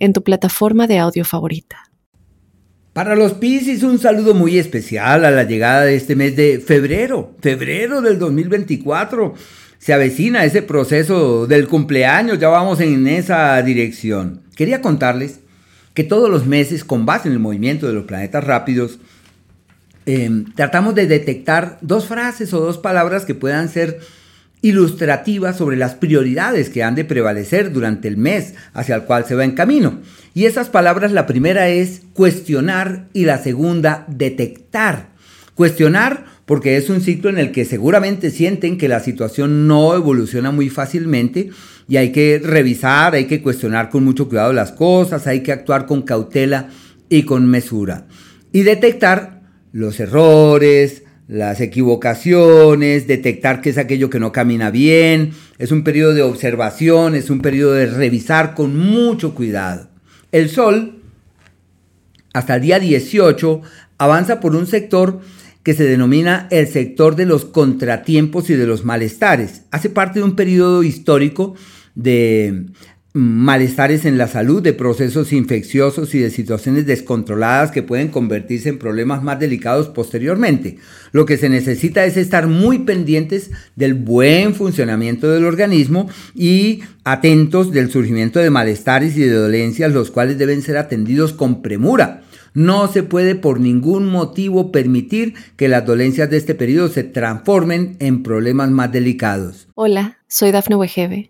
en tu plataforma de audio favorita. Para los Piscis un saludo muy especial a la llegada de este mes de febrero, febrero del 2024. Se avecina ese proceso del cumpleaños, ya vamos en esa dirección. Quería contarles que todos los meses, con base en el movimiento de los planetas rápidos, em, tratamos de detectar dos frases o dos palabras que puedan ser ilustrativa sobre las prioridades que han de prevalecer durante el mes hacia el cual se va en camino. Y esas palabras, la primera es cuestionar y la segunda detectar. Cuestionar porque es un ciclo en el que seguramente sienten que la situación no evoluciona muy fácilmente y hay que revisar, hay que cuestionar con mucho cuidado las cosas, hay que actuar con cautela y con mesura. Y detectar los errores, las equivocaciones, detectar qué es aquello que no camina bien. Es un periodo de observación, es un periodo de revisar con mucho cuidado. El Sol, hasta el día 18, avanza por un sector que se denomina el sector de los contratiempos y de los malestares. Hace parte de un periodo histórico de malestares en la salud, de procesos infecciosos y de situaciones descontroladas que pueden convertirse en problemas más delicados posteriormente. Lo que se necesita es estar muy pendientes del buen funcionamiento del organismo y atentos del surgimiento de malestares y de dolencias, los cuales deben ser atendidos con premura. No se puede por ningún motivo permitir que las dolencias de este periodo se transformen en problemas más delicados. Hola, soy Dafne Wegebe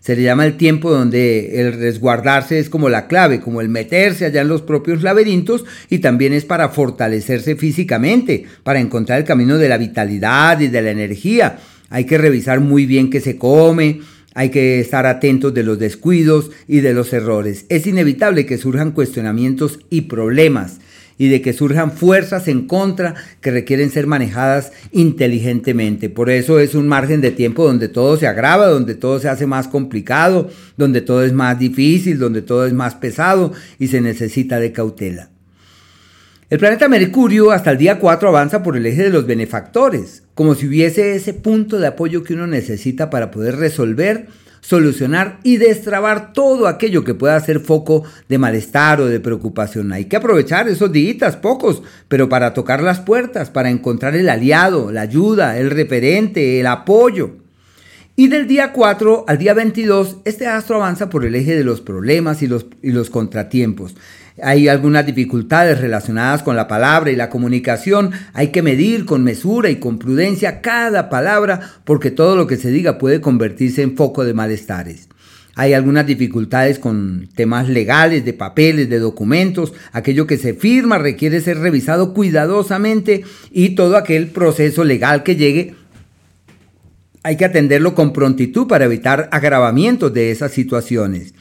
se le llama el tiempo donde el resguardarse es como la clave, como el meterse allá en los propios laberintos y también es para fortalecerse físicamente, para encontrar el camino de la vitalidad y de la energía. Hay que revisar muy bien qué se come, hay que estar atentos de los descuidos y de los errores. Es inevitable que surjan cuestionamientos y problemas y de que surjan fuerzas en contra que requieren ser manejadas inteligentemente. Por eso es un margen de tiempo donde todo se agrava, donde todo se hace más complicado, donde todo es más difícil, donde todo es más pesado y se necesita de cautela. El planeta Mercurio hasta el día 4 avanza por el eje de los benefactores, como si hubiese ese punto de apoyo que uno necesita para poder resolver solucionar y destrabar todo aquello que pueda ser foco de malestar o de preocupación. Hay que aprovechar esos días, pocos, pero para tocar las puertas, para encontrar el aliado, la ayuda, el referente, el apoyo. Y del día 4 al día 22, este astro avanza por el eje de los problemas y los, y los contratiempos. Hay algunas dificultades relacionadas con la palabra y la comunicación. Hay que medir con mesura y con prudencia cada palabra porque todo lo que se diga puede convertirse en foco de malestares. Hay algunas dificultades con temas legales, de papeles, de documentos. Aquello que se firma requiere ser revisado cuidadosamente y todo aquel proceso legal que llegue hay que atenderlo con prontitud para evitar agravamientos de esas situaciones.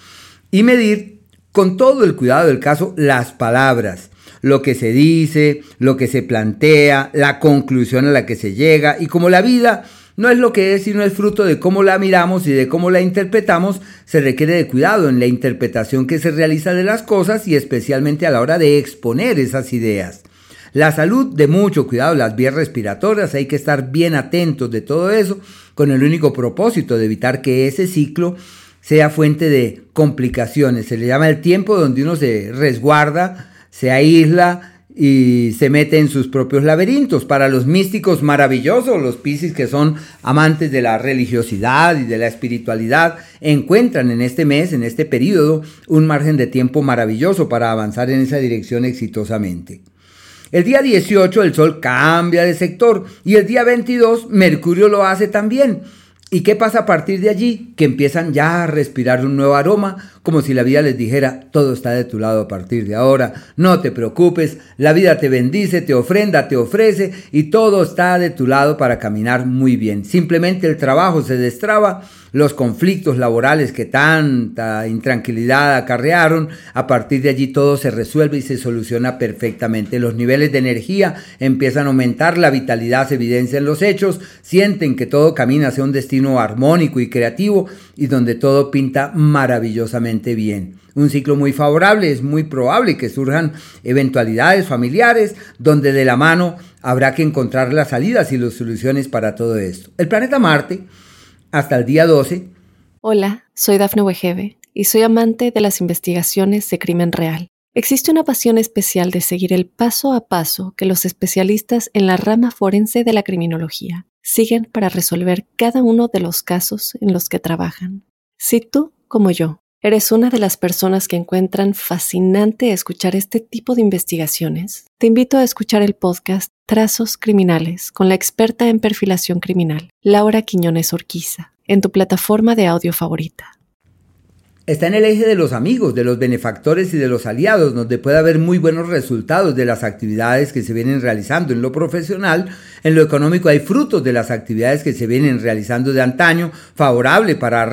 Y medir con todo el cuidado del caso las palabras, lo que se dice, lo que se plantea, la conclusión a la que se llega y como la vida no es lo que es, sino es fruto de cómo la miramos y de cómo la interpretamos, se requiere de cuidado en la interpretación que se realiza de las cosas y especialmente a la hora de exponer esas ideas. La salud, de mucho cuidado, las vías respiratorias, hay que estar bien atentos de todo eso, con el único propósito de evitar que ese ciclo sea fuente de complicaciones. Se le llama el tiempo donde uno se resguarda, se aísla y se mete en sus propios laberintos. Para los místicos maravillosos, los Piscis que son amantes de la religiosidad y de la espiritualidad, encuentran en este mes, en este periodo, un margen de tiempo maravilloso para avanzar en esa dirección exitosamente. El día 18 el Sol cambia de sector y el día 22 Mercurio lo hace también. ¿Y qué pasa a partir de allí? Que empiezan ya a respirar un nuevo aroma, como si la vida les dijera, todo está de tu lado a partir de ahora, no te preocupes, la vida te bendice, te ofrenda, te ofrece y todo está de tu lado para caminar muy bien. Simplemente el trabajo se destraba los conflictos laborales que tanta intranquilidad acarrearon, a partir de allí todo se resuelve y se soluciona perfectamente. Los niveles de energía empiezan a aumentar, la vitalidad se evidencia en los hechos, sienten que todo camina hacia un destino armónico y creativo y donde todo pinta maravillosamente bien. Un ciclo muy favorable, es muy probable que surjan eventualidades familiares donde de la mano habrá que encontrar las salidas y las soluciones para todo esto. El planeta Marte hasta el día 12. Hola, soy Dafne Wegebe y soy amante de las investigaciones de crimen real. Existe una pasión especial de seguir el paso a paso que los especialistas en la rama forense de la criminología siguen para resolver cada uno de los casos en los que trabajan. Si tú, como yo, eres una de las personas que encuentran fascinante escuchar este tipo de investigaciones, te invito a escuchar el podcast Trazos Criminales con la experta en perfilación criminal, Laura Quiñones Orquiza, en tu plataforma de audio favorita está en el eje de los amigos, de los benefactores y de los aliados, donde puede haber muy buenos resultados de las actividades que se vienen realizando en lo profesional. En lo económico hay frutos de las actividades que se vienen realizando de antaño, favorable para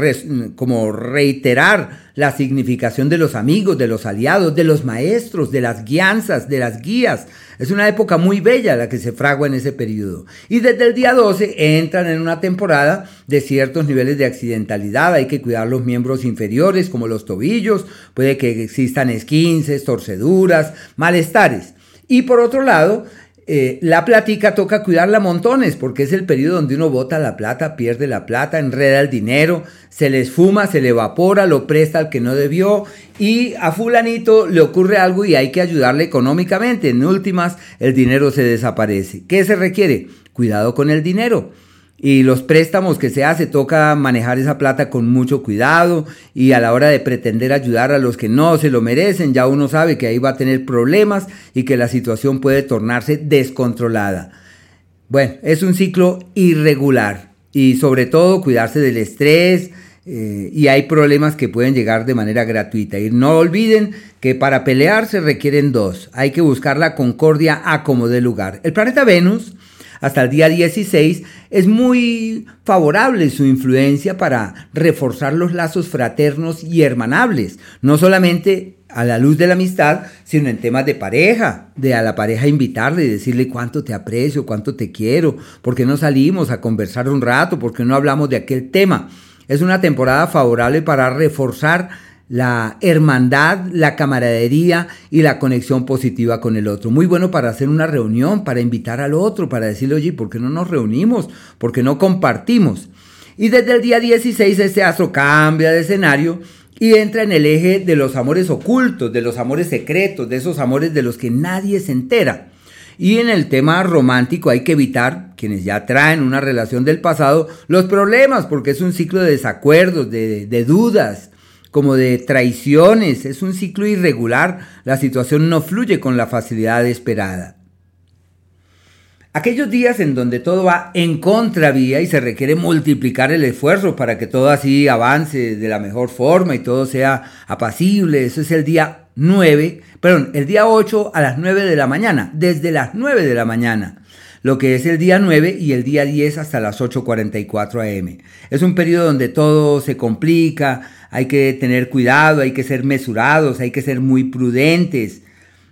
como reiterar la significación de los amigos, de los aliados, de los maestros, de las guianzas, de las guías. Es una época muy bella la que se fragua en ese periodo. Y desde el día 12 entran en una temporada de ciertos niveles de accidentalidad. Hay que cuidar los miembros inferiores como los tobillos, puede que existan esquinces, torceduras, malestares. Y por otro lado, eh, la platica toca cuidarla montones porque es el periodo donde uno bota la plata, pierde la plata, enreda el dinero, se le esfuma, se le evapora, lo presta al que no debió y a fulanito le ocurre algo y hay que ayudarle económicamente. En últimas, el dinero se desaparece. ¿Qué se requiere? Cuidado con el dinero. Y los préstamos que se hace, toca manejar esa plata con mucho cuidado y a la hora de pretender ayudar a los que no se lo merecen, ya uno sabe que ahí va a tener problemas y que la situación puede tornarse descontrolada. Bueno, es un ciclo irregular y sobre todo cuidarse del estrés, eh, y hay problemas que pueden llegar de manera gratuita. Y no olviden que para pelear se requieren dos. Hay que buscar la concordia a como de lugar. El planeta Venus hasta el día 16, es muy favorable su influencia para reforzar los lazos fraternos y hermanables, no solamente a la luz de la amistad, sino en temas de pareja, de a la pareja invitarle y decirle cuánto te aprecio, cuánto te quiero, por qué no salimos a conversar un rato, por qué no hablamos de aquel tema. Es una temporada favorable para reforzar la hermandad, la camaradería y la conexión positiva con el otro. Muy bueno para hacer una reunión, para invitar al otro, para decirle, oye, ¿por qué no nos reunimos? ¿Por qué no compartimos? Y desde el día 16 este astro cambia de escenario y entra en el eje de los amores ocultos, de los amores secretos, de esos amores de los que nadie se entera. Y en el tema romántico hay que evitar, quienes ya traen una relación del pasado, los problemas, porque es un ciclo de desacuerdos, de, de dudas, como de traiciones. Es un ciclo irregular. La situación no fluye con la facilidad esperada. Aquellos días en donde todo va en contravía y se requiere multiplicar el esfuerzo para que todo así avance de la mejor forma y todo sea apacible, eso es el día 9, perdón, el día 8 a las 9 de la mañana, desde las 9 de la mañana lo que es el día 9 y el día 10 hasta las 8.44 am. Es un periodo donde todo se complica, hay que tener cuidado, hay que ser mesurados, hay que ser muy prudentes.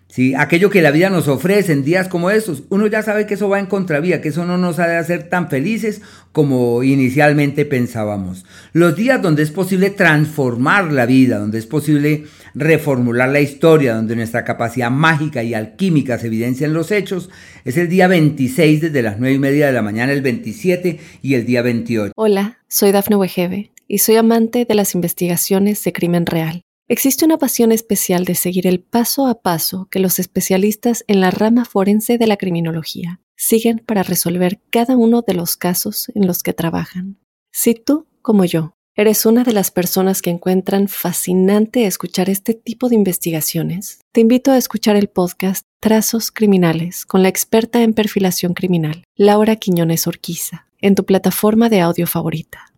¿sí? Aquello que la vida nos ofrece en días como estos, uno ya sabe que eso va en contravía, que eso no nos ha de hacer tan felices como inicialmente pensábamos. Los días donde es posible transformar la vida, donde es posible reformular la historia, donde nuestra capacidad mágica y alquímica se evidencia en los hechos, es el día 26 desde las 9 y media de la mañana, el 27 y el día 28. Hola, soy Dafne Wegebe y soy amante de las investigaciones de crimen real Existe una pasión especial de seguir el paso a paso que los especialistas en la rama forense de la criminología siguen para resolver cada uno de los casos en los que trabajan. Si tú, como yo, eres una de las personas que encuentran fascinante escuchar este tipo de investigaciones, te invito a escuchar el podcast Trazos Criminales con la experta en perfilación criminal, Laura Quiñones Orquiza, en tu plataforma de audio favorita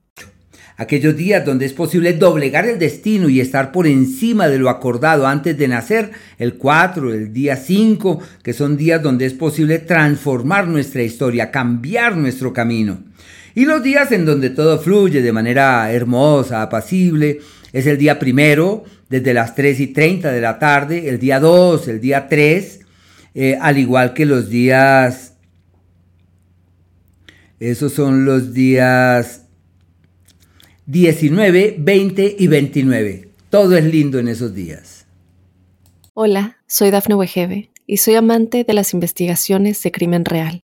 aquellos días donde es posible doblegar el destino y estar por encima de lo acordado antes de nacer, el 4, el día 5, que son días donde es posible transformar nuestra historia, cambiar nuestro camino. Y los días en donde todo fluye de manera hermosa, apacible, es el día primero, desde las 3 y 30 de la tarde, el día 2, el día 3, eh, al igual que los días, esos son los días 19, 20 y 29. Todo es lindo en esos días. Hola, soy Dafne Wegebe y soy amante de las investigaciones de crimen real.